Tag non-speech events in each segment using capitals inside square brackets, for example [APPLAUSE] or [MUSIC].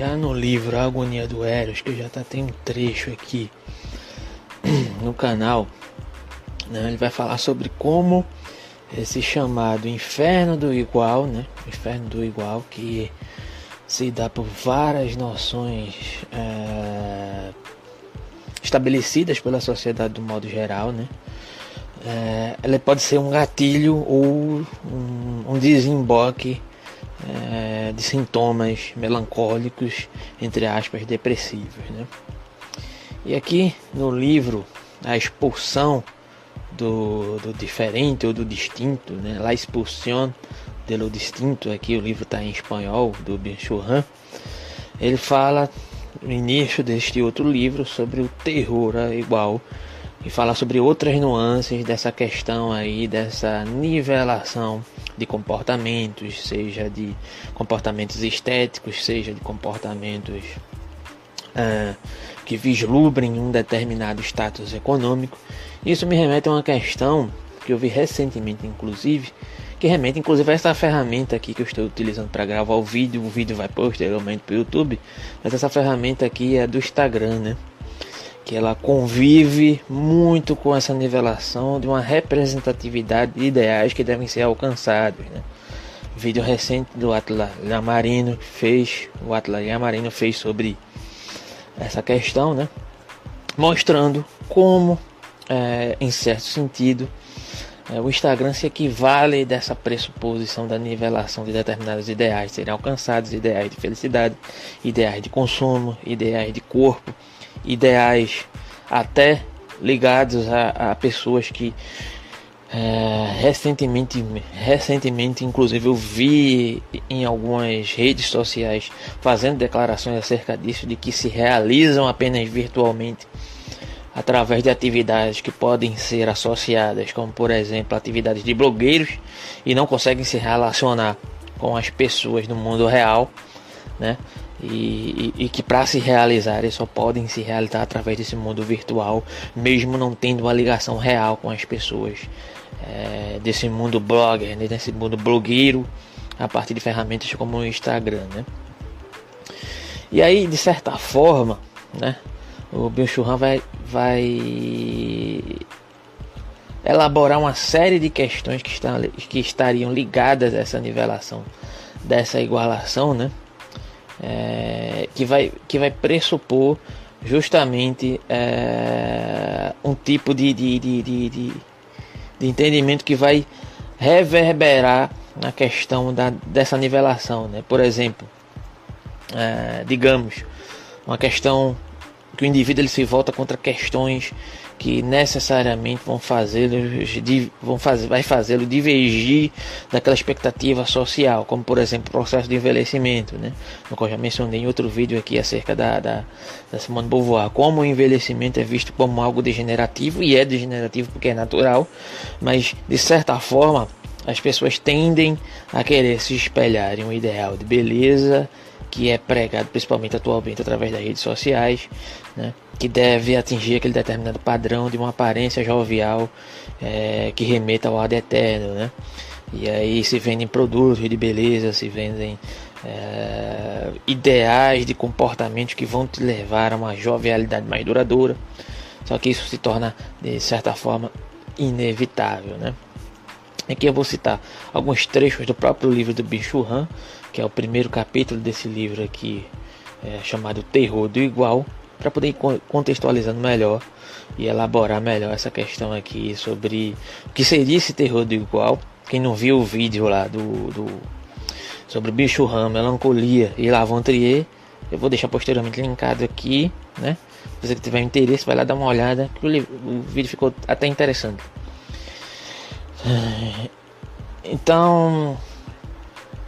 Já no livro A Agonia do Eros, que já tá, tem um trecho aqui [CLEARS THROAT] no canal, né, ele vai falar sobre como esse chamado inferno do igual, né, inferno do igual, que se dá por várias noções é, estabelecidas pela sociedade do modo geral, né, é, ela pode ser um gatilho ou um, um desemboque é, de sintomas melancólicos, entre aspas, depressivos. Né? E aqui no livro, a expulsão do, do diferente ou do distinto, né? La expulsión de lo distinto, aqui o livro está em espanhol, do Ben Churran, ele fala no início deste outro livro sobre o terror igual e fala sobre outras nuances dessa questão aí, dessa nivelação de comportamentos, seja de comportamentos estéticos, seja de comportamentos uh, que vislumbrem um determinado status econômico. Isso me remete a uma questão que eu vi recentemente, inclusive, que remete inclusive a essa ferramenta aqui que eu estou utilizando para gravar o vídeo. O vídeo vai posteriormente para o YouTube, mas essa ferramenta aqui é do Instagram, né? Que ela convive muito com essa nivelação de uma representatividade de ideais que devem ser alcançados. Né? Vídeo recente do Atlas Lamarino fez, o Atlas Lamarino fez sobre essa questão, né? mostrando como, é, em certo sentido, é, o Instagram se equivale dessa pressuposição da nivelação de determinados ideais serem alcançados, ideais de felicidade, ideais de consumo, ideais de corpo, ideais até ligados a, a pessoas que é, recentemente, recentemente, inclusive, eu vi em algumas redes sociais fazendo declarações acerca disso, de que se realizam apenas virtualmente através de atividades que podem ser associadas, como por exemplo atividades de blogueiros, e não conseguem se relacionar com as pessoas no mundo real, né? E, e, e que para se realizar eles só podem se realizar através desse mundo virtual, mesmo não tendo uma ligação real com as pessoas é, desse mundo blogger, né, desse mundo blogueiro, a partir de ferramentas como o Instagram, né? E aí, de certa forma, né, o Bill Churran vai, vai elaborar uma série de questões que, estão, que estariam ligadas a essa nivelação, dessa igualação, né? É, que, vai, que vai pressupor justamente é, um tipo de, de, de, de, de, entendimento que vai reverberar na questão da, dessa nivelação. Né? Por exemplo, é, digamos, uma questão que o indivíduo ele se volta contra questões que necessariamente vão fazê-lo vão fazer, vai fazê-lo divergir daquela expectativa social, como por exemplo o processo de envelhecimento, né? No qual já mencionei em outro vídeo aqui acerca da, da, da Simone Beauvoir, como o envelhecimento é visto como algo degenerativo e é degenerativo porque é natural, mas de certa forma as pessoas tendem a querer se espelhar em um ideal de beleza que é pregado principalmente atualmente através das redes sociais, né, que deve atingir aquele determinado padrão de uma aparência jovial é, que remeta ao ad eterno, né? E aí se vendem produtos de beleza, se vendem é, ideais de comportamento que vão te levar a uma jovialidade mais duradoura. Só que isso se torna de certa forma inevitável, né? Aqui eu vou citar alguns trechos do próprio livro do Bicho Han, que é o primeiro capítulo desse livro aqui, é, chamado Terror do Igual, para poder ir contextualizando melhor e elaborar melhor essa questão aqui sobre o que seria esse terror do igual. Quem não viu o vídeo lá do, do sobre Bicho Han, Melancolia e Lavandrier, eu vou deixar posteriormente linkado aqui, né? Se você tiver interesse, vai lá dar uma olhada, que o, o vídeo ficou até interessante. Então,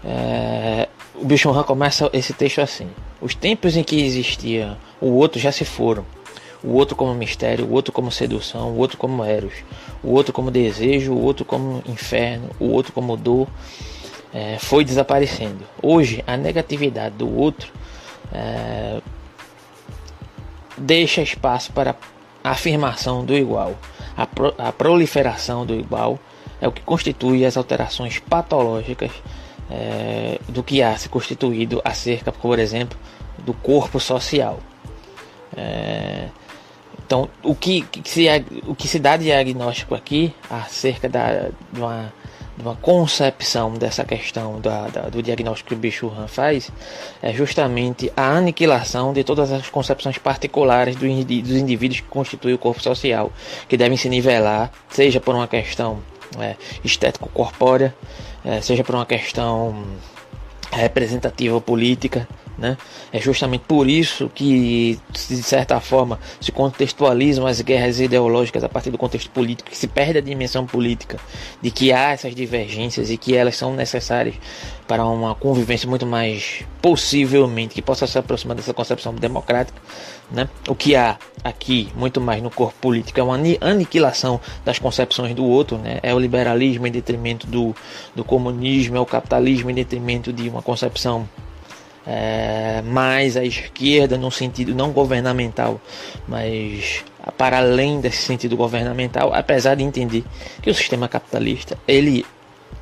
é, o Bicho Han começa esse texto assim: Os tempos em que existia o outro já se foram. O outro como mistério, o outro como sedução, o outro como eros, o outro como desejo, o outro como inferno, o outro como dor, é, foi desaparecendo. Hoje, a negatividade do outro é, deixa espaço para a afirmação do igual. A, pro, a proliferação do igual é o que constitui as alterações patológicas é, do que há se constituído acerca, por exemplo, do corpo social. É, então, o que, que se, o que se dá de diagnóstico aqui acerca da, de, uma, de uma concepção dessa questão da, da, do diagnóstico que o Bichurran faz é justamente a aniquilação de todas as concepções particulares do, dos indivíduos que constituem o corpo social, que devem se nivelar, seja por uma questão é, estético-corpórea, é, seja por uma questão representativa política, né? É justamente por isso que, de certa forma, se contextualizam as guerras ideológicas a partir do contexto político, que se perde a dimensão política de que há essas divergências e que elas são necessárias para uma convivência muito mais possivelmente que possa se aproximar dessa concepção democrática. Né? O que há aqui muito mais no corpo político é uma aniquilação das concepções do outro, né? é o liberalismo em detrimento do, do comunismo, é o capitalismo em detrimento de uma concepção é, mais à esquerda no sentido não governamental, mas para além desse sentido governamental, apesar de entender que o sistema capitalista ele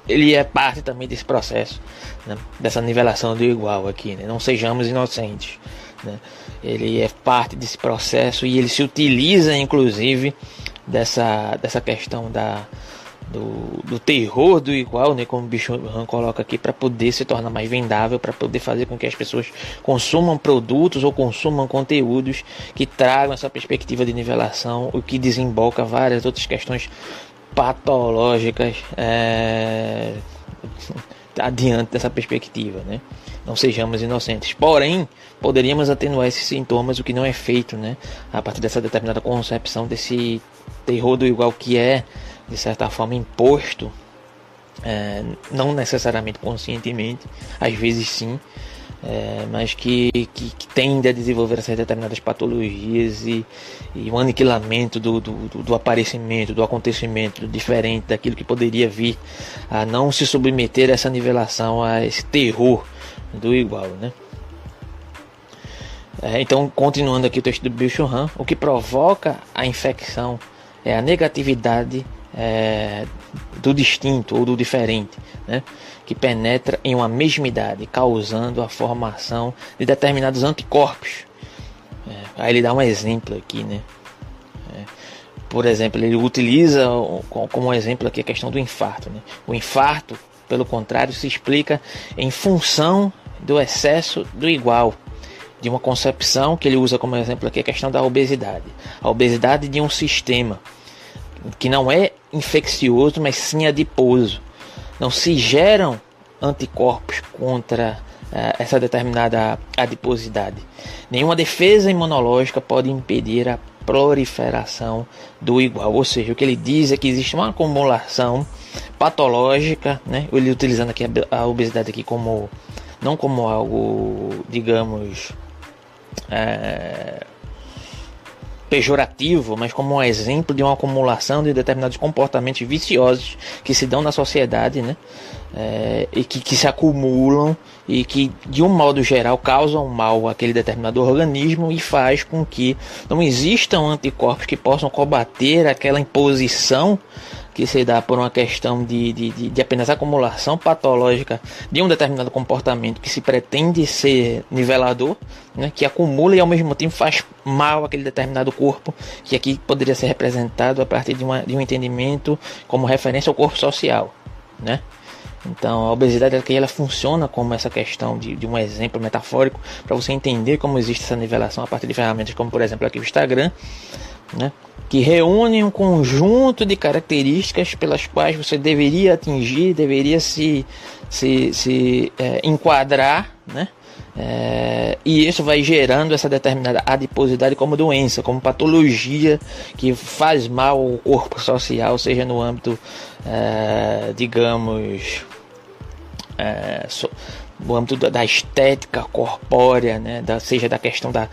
ele é parte também desse processo, né? dessa nivelação do igual aqui, né? não sejamos inocentes. Né? Ele é parte desse processo e ele se utiliza, inclusive, dessa, dessa questão da, do, do terror do igual, né, como o bicho Han coloca aqui, para poder se tornar mais vendável, para poder fazer com que as pessoas consumam produtos ou consumam conteúdos que tragam essa perspectiva de nivelação, o que desemboca várias outras questões patológicas é, [LAUGHS] adiante dessa perspectiva, né? Não sejamos inocentes. Porém, poderíamos atenuar esses sintomas, o que não é feito, né? A partir dessa determinada concepção desse terror do igual que é de certa forma imposto, é, não necessariamente conscientemente, às vezes sim, é, mas que, que, que, tende a desenvolver essas determinadas patologias e, e um aniquilamento do, do, do, aparecimento, do acontecimento diferente daquilo que poderia vir a não se submeter a essa nivelação, a esse terror do igual, né? É, então, continuando aqui o texto do Bill Churran, o que provoca a infecção é a negatividade é, do distinto ou do diferente, né? que penetra em uma mesmidade, causando a formação de determinados anticorpos. É, aí ele dá um exemplo aqui, né? É, por exemplo, ele utiliza como exemplo aqui a questão do infarto. Né? O infarto, pelo contrário, se explica em função do excesso do igual de uma concepção que ele usa como exemplo aqui a questão da obesidade. A obesidade de um sistema que não é infeccioso, mas sim adiposo. Não se geram anticorpos contra uh, essa determinada adiposidade. Nenhuma defesa imunológica pode impedir a proliferação do igual. Ou seja, o que ele diz é que existe uma acumulação patológica, né? Ele utilizando aqui a obesidade aqui como não como algo, digamos, é, pejorativo, mas como um exemplo de uma acumulação de determinados comportamentos viciosos que se dão na sociedade, né? É, e que, que se acumulam e que, de um modo geral, causam mal àquele determinado organismo e faz com que não existam anticorpos que possam combater aquela imposição que se dá por uma questão de, de, de, de, apenas acumulação patológica de um determinado comportamento que se pretende ser nivelador, né, que acumula e ao mesmo tempo faz mal aquele determinado corpo, que aqui poderia ser representado a partir de, uma, de um entendimento como referência ao corpo social. Né? Então, a obesidade aqui ela funciona como essa questão de, de um exemplo metafórico para você entender como existe essa nivelação a partir de ferramentas como, por exemplo, aqui o Instagram, né? que reúnem um conjunto de características pelas quais você deveria atingir, deveria se, se, se é, enquadrar, né? É, e isso vai gerando essa determinada adiposidade como doença, como patologia que faz mal ao corpo social, seja no âmbito, é, digamos, é, so, no âmbito da estética corpórea, né, da, seja da questão da,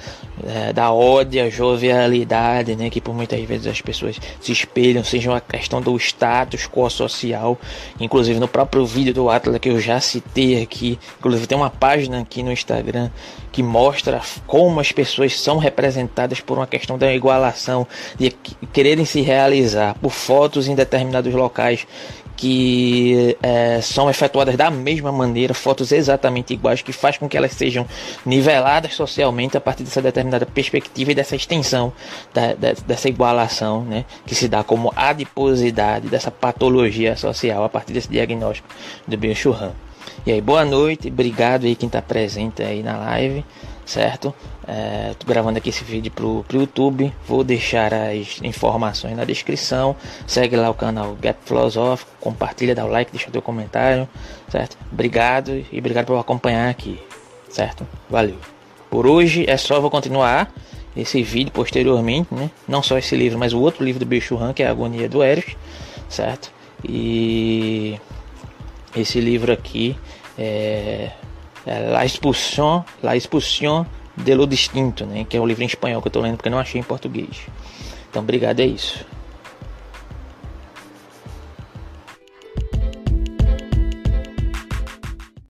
é, da ódia, jovialidade, né, que por muitas vezes as pessoas se espelham, seja uma questão do status quo social, inclusive no próprio vídeo do Atlas que eu já citei aqui, inclusive tem uma página aqui no Instagram que mostra como as pessoas são representadas por uma questão da igualação, de quererem se realizar por fotos em determinados locais que é, são efetuadas da mesma maneira, fotos exatamente iguais, que faz com que elas sejam niveladas socialmente a partir dessa determinada perspectiva e dessa extensão, da, da, dessa igualação, né, que se dá como adiposidade, dessa patologia social a partir desse diagnóstico do Bill Churran. E aí, boa noite, obrigado aí quem está presente aí na live, certo? É, gravando aqui esse vídeo pro, pro YouTube, vou deixar as informações na descrição. Segue lá o canal Gap Filosófico, compartilha, dá o like, deixa teu comentário, certo? Obrigado e obrigado por acompanhar aqui, certo? Valeu. Por hoje é só, vou continuar esse vídeo posteriormente, né? Não só esse livro, mas o outro livro do Bicho Han, que é a Agonia do Eros, certo? E esse livro aqui é La Expulsion, La Expulsion de lo Distinto, né? Que é o livro em espanhol que eu estou lendo porque não achei em português. Então, obrigado, é isso.